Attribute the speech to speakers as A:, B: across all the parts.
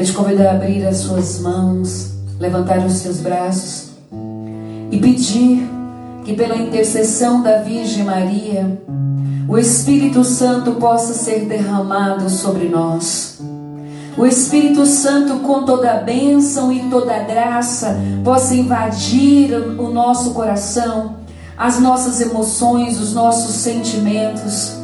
A: Eu te convido a abrir as suas mãos, levantar os seus braços e pedir que, pela intercessão da Virgem Maria, o Espírito Santo possa ser derramado sobre nós. O Espírito Santo, com toda a bênção e toda a graça, possa invadir o nosso coração, as nossas emoções, os nossos sentimentos.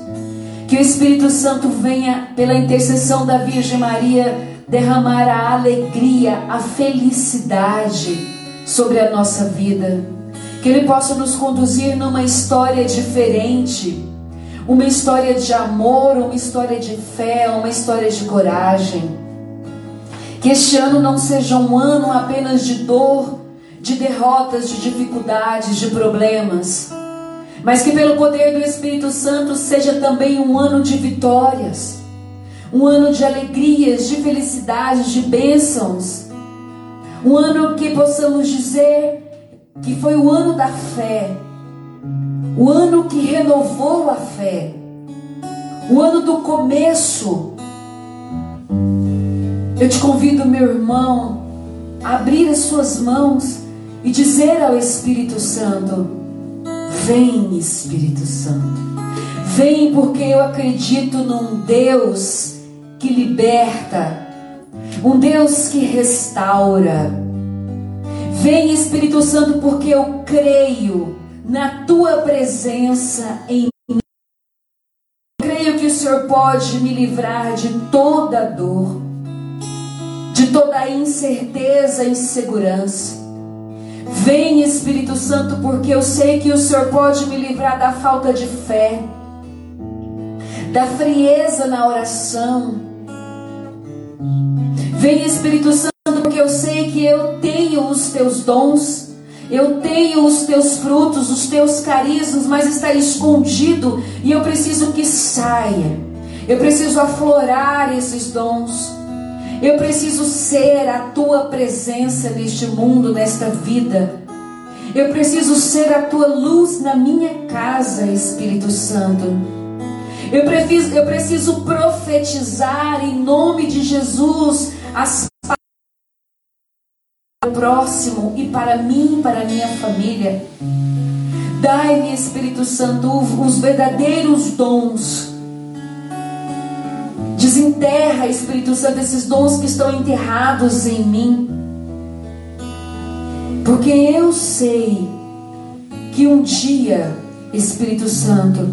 A: Que o Espírito Santo venha, pela intercessão da Virgem Maria, derramar a alegria, a felicidade sobre a nossa vida. Que Ele possa nos conduzir numa história diferente, uma história de amor, uma história de fé, uma história de coragem. Que este ano não seja um ano apenas de dor, de derrotas, de dificuldades, de problemas, mas que pelo poder do Espírito Santo seja também um ano de vitórias um ano de alegrias, de felicidades, de bênçãos. Um ano que possamos dizer que foi o ano da fé, o ano que renovou a fé, o ano do começo. Eu te convido, meu irmão, a abrir as suas mãos e dizer ao Espírito Santo: Vem, Espírito Santo. Vem porque eu acredito num Deus que liberta, um Deus que restaura. Vem Espírito Santo, porque eu creio na tua presença em mim. Creio que o Senhor pode me livrar de toda dor, de toda incerteza e insegurança. Vem Espírito Santo, porque eu sei que o Senhor pode me livrar da falta de fé, da frieza na oração, Vem Espírito Santo, porque eu sei que eu tenho os teus dons, eu tenho os teus frutos, os teus carismas, mas está escondido e eu preciso que saia. Eu preciso aflorar esses dons. Eu preciso ser a tua presença neste mundo, nesta vida. Eu preciso ser a tua luz na minha casa, Espírito Santo. Eu preciso, eu preciso profetizar em nome de Jesus as para o próximo e para mim, para a minha família. Dai-me, Espírito Santo, os verdadeiros dons. Desenterra, Espírito Santo, esses dons que estão enterrados em mim. Porque eu sei que um dia, Espírito Santo,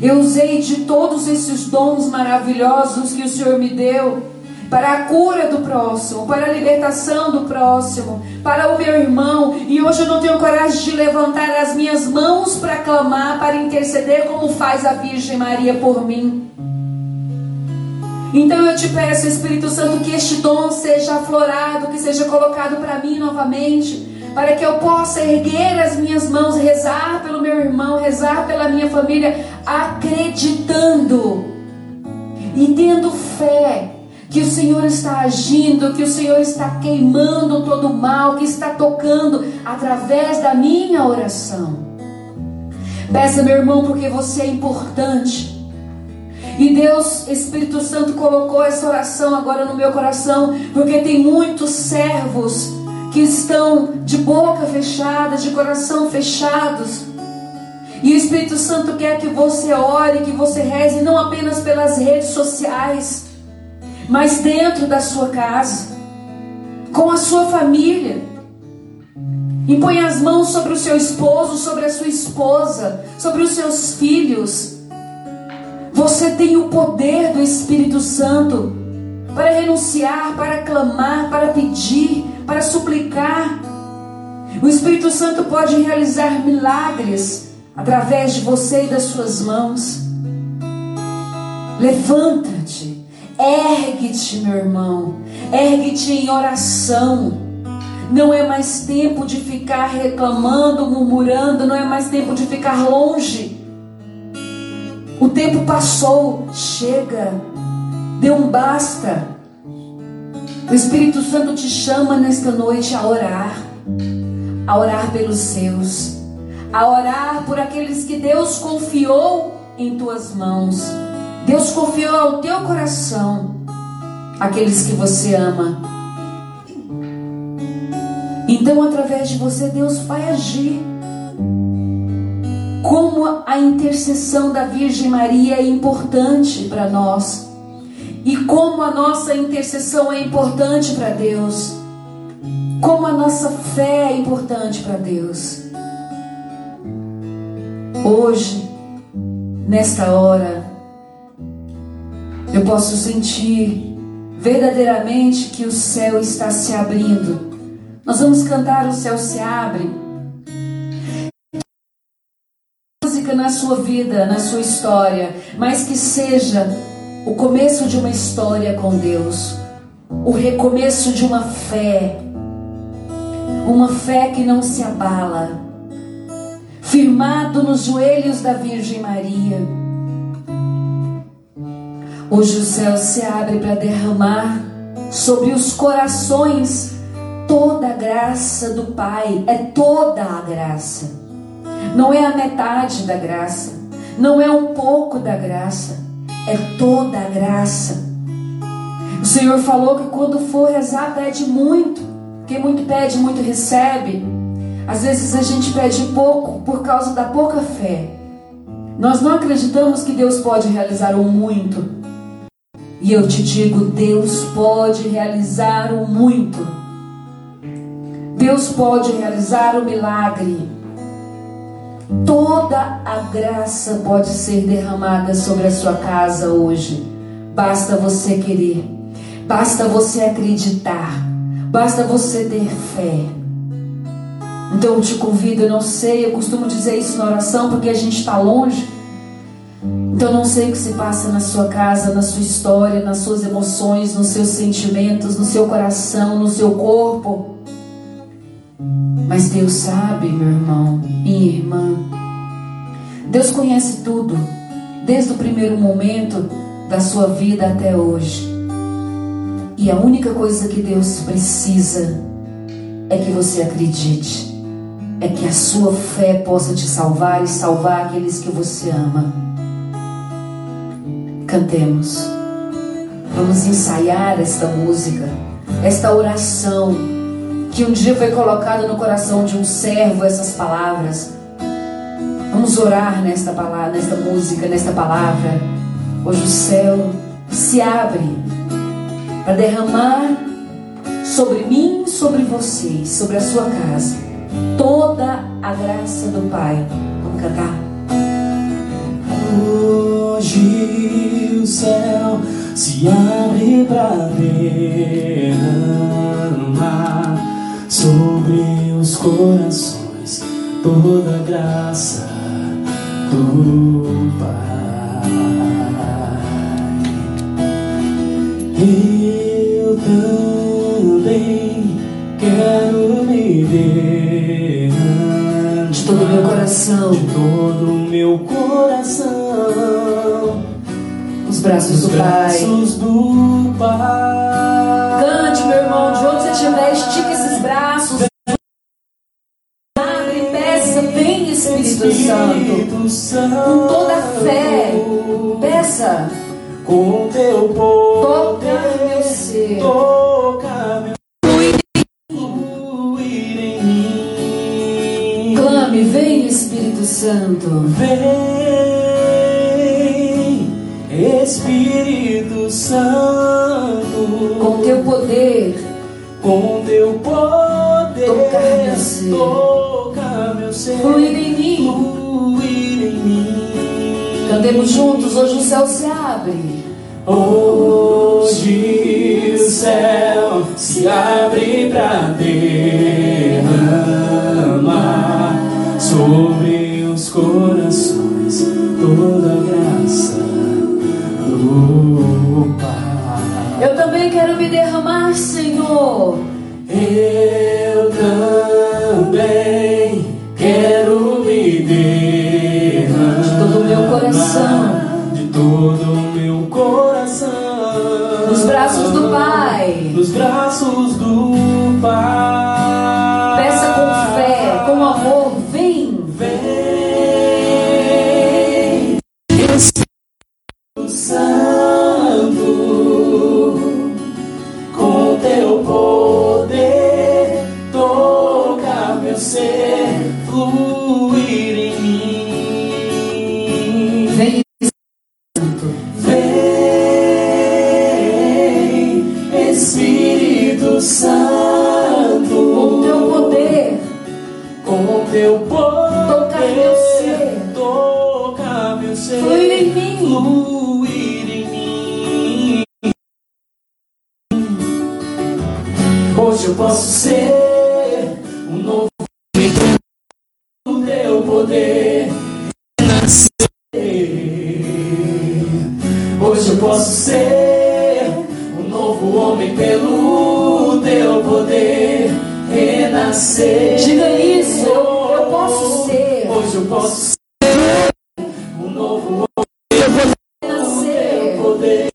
A: eu usei de todos esses dons maravilhosos que o Senhor me deu para a cura do próximo, para a libertação do próximo, para o meu irmão. E hoje eu não tenho coragem de levantar as minhas mãos para clamar, para interceder, como faz a Virgem Maria por mim. Então eu te peço, Espírito Santo, que este dom seja aflorado, que seja colocado para mim novamente, para que eu possa erguer as minhas mãos, rezar pelo meu irmão, rezar pela minha família, acreditando e tendo fé que o Senhor está agindo, que o Senhor está queimando todo o mal, que está tocando através da minha oração. Peça, meu irmão, porque você é importante. E Deus, Espírito Santo, colocou essa oração agora no meu coração, porque tem muitos servos que estão de boca fechada, de coração fechados. E o Espírito Santo quer que você ore, que você reze, não apenas pelas redes sociais, mas dentro da sua casa, com a sua família. Impõe as mãos sobre o seu esposo, sobre a sua esposa, sobre os seus filhos. Você tem o poder do Espírito Santo para renunciar, para clamar, para pedir, para suplicar. O Espírito Santo pode realizar milagres através de você e das suas mãos. Levanta-te. Ergue-te, meu irmão. Ergue-te em oração. Não é mais tempo de ficar reclamando, murmurando, não é mais tempo de ficar longe. O tempo passou, chega, dê um basta. O Espírito Santo te chama nesta noite a orar, a orar pelos seus, a orar por aqueles que Deus confiou em tuas mãos. Deus confiou ao teu coração. aqueles que você ama. Então, através de você, Deus vai agir. Como a intercessão da Virgem Maria é importante para nós. E como a nossa intercessão é importante para Deus. Como a nossa fé é importante para Deus. Hoje, nesta hora, eu posso sentir verdadeiramente que o céu está se abrindo. Nós vamos cantar O Céu se Abre. Música na sua vida, na sua história, mas que seja o começo de uma história com Deus, o recomeço de uma fé, uma fé que não se abala, firmado nos joelhos da Virgem Maria. Hoje o céu se abre para derramar sobre os corações toda a graça do Pai, é toda a graça. Não é a metade da graça, não é um pouco da graça, é toda a graça. O Senhor falou que quando for rezar, pede muito. Quem muito pede, muito recebe. Às vezes a gente pede pouco por causa da pouca fé. Nós não acreditamos que Deus pode realizar o muito. E eu te digo, Deus pode realizar o muito. Deus pode realizar o milagre. Toda a graça pode ser derramada sobre a sua casa hoje. Basta você querer, basta você acreditar, basta você ter fé. Então eu te convido, eu não sei, eu costumo dizer isso na oração porque a gente está longe. Então não sei o que se passa na sua casa, na sua história, nas suas emoções, nos seus sentimentos, no seu coração, no seu corpo. Mas Deus sabe, meu irmão, minha irmã. Deus conhece tudo, desde o primeiro momento da sua vida até hoje. E a única coisa que Deus precisa é que você acredite, é que a sua fé possa te salvar e salvar aqueles que você ama. Cantemos. Vamos ensaiar esta música, esta oração que um dia foi colocado no coração de um servo essas palavras. Vamos orar nesta palavra, nesta música, nesta palavra. Hoje o céu se abre para derramar sobre mim, sobre vocês, sobre a sua casa, toda a graça do Pai. Vamos cantar.
B: Hoje o céu se abre para derramar sobre os corações toda a graça do Pai.
A: Coração,
B: de todo o meu coração,
A: os braços do
B: braços Pai. do Pai.
A: Cante, meu irmão, de onde você estiver, estica esses braços. Abre, peça, vem Espírito Santo. Com toda a fé, peça.
B: Com teu poder,
A: Clame, vem Espírito Santo.
B: Vem, Espírito Santo.
A: Com teu poder.
B: Com teu poder.
A: Tocar meu ser.
B: Toca meu ser.
A: Fluir em mim.
B: Fluir em mim.
A: Cantemos juntos, hoje o céu se abre.
B: Hoje o céu se abre para derramar sobre os corações toda a graça do Pai.
A: Eu também quero me derramar, Senhor.
B: Eu também quero me derramar
A: de todo o meu coração,
B: de todo o meu coração,
A: nos braços do Pai,
B: nos braços do Pai. Renascer.
A: Diga isso, eu- eu posso ser.
B: Hoje eu posso ser um novo homem
A: Nascer.
B: poder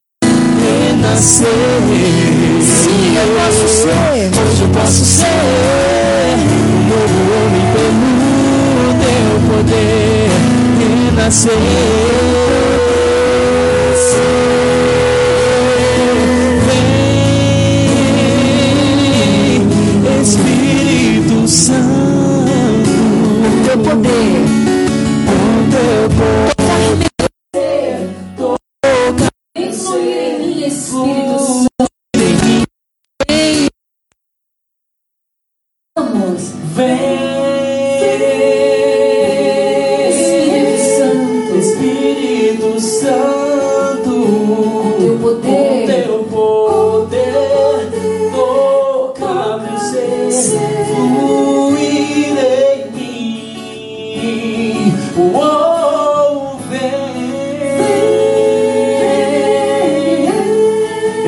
B: renascer. Sim, eu posso ser. Hoje eu posso ser um novo homem pelo teu poder renascer.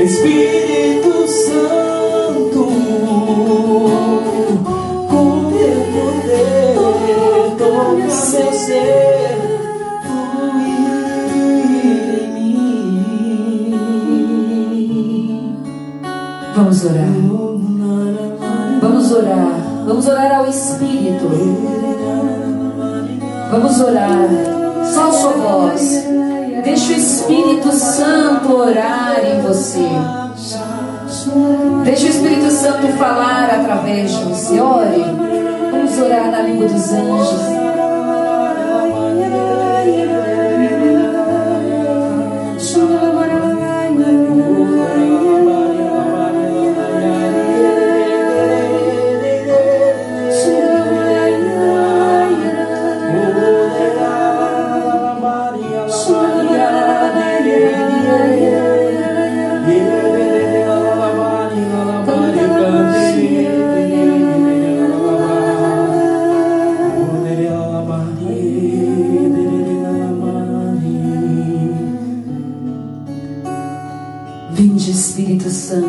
B: Espírito Santo, com teu poder, toca meu ser, fluir em mim.
A: vamos orar. Vamos orar. Vamos orar ao Espírito. Vamos orar. Só a sua voz. Deixa o Espírito Santo orar em você. Deixa o Espírito Santo falar através de você. Ore. Vamos orar na língua dos anjos.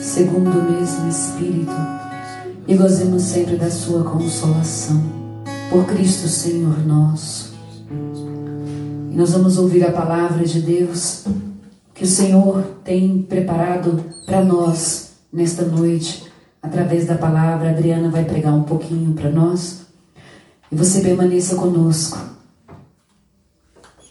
A: segundo o mesmo Espírito, e gozemos sempre da Sua consolação. Por Cristo Senhor nosso. E nós vamos ouvir a palavra de Deus que o Senhor tem preparado para nós nesta noite, através da palavra. A Adriana vai pregar um pouquinho para nós. E você permaneça conosco.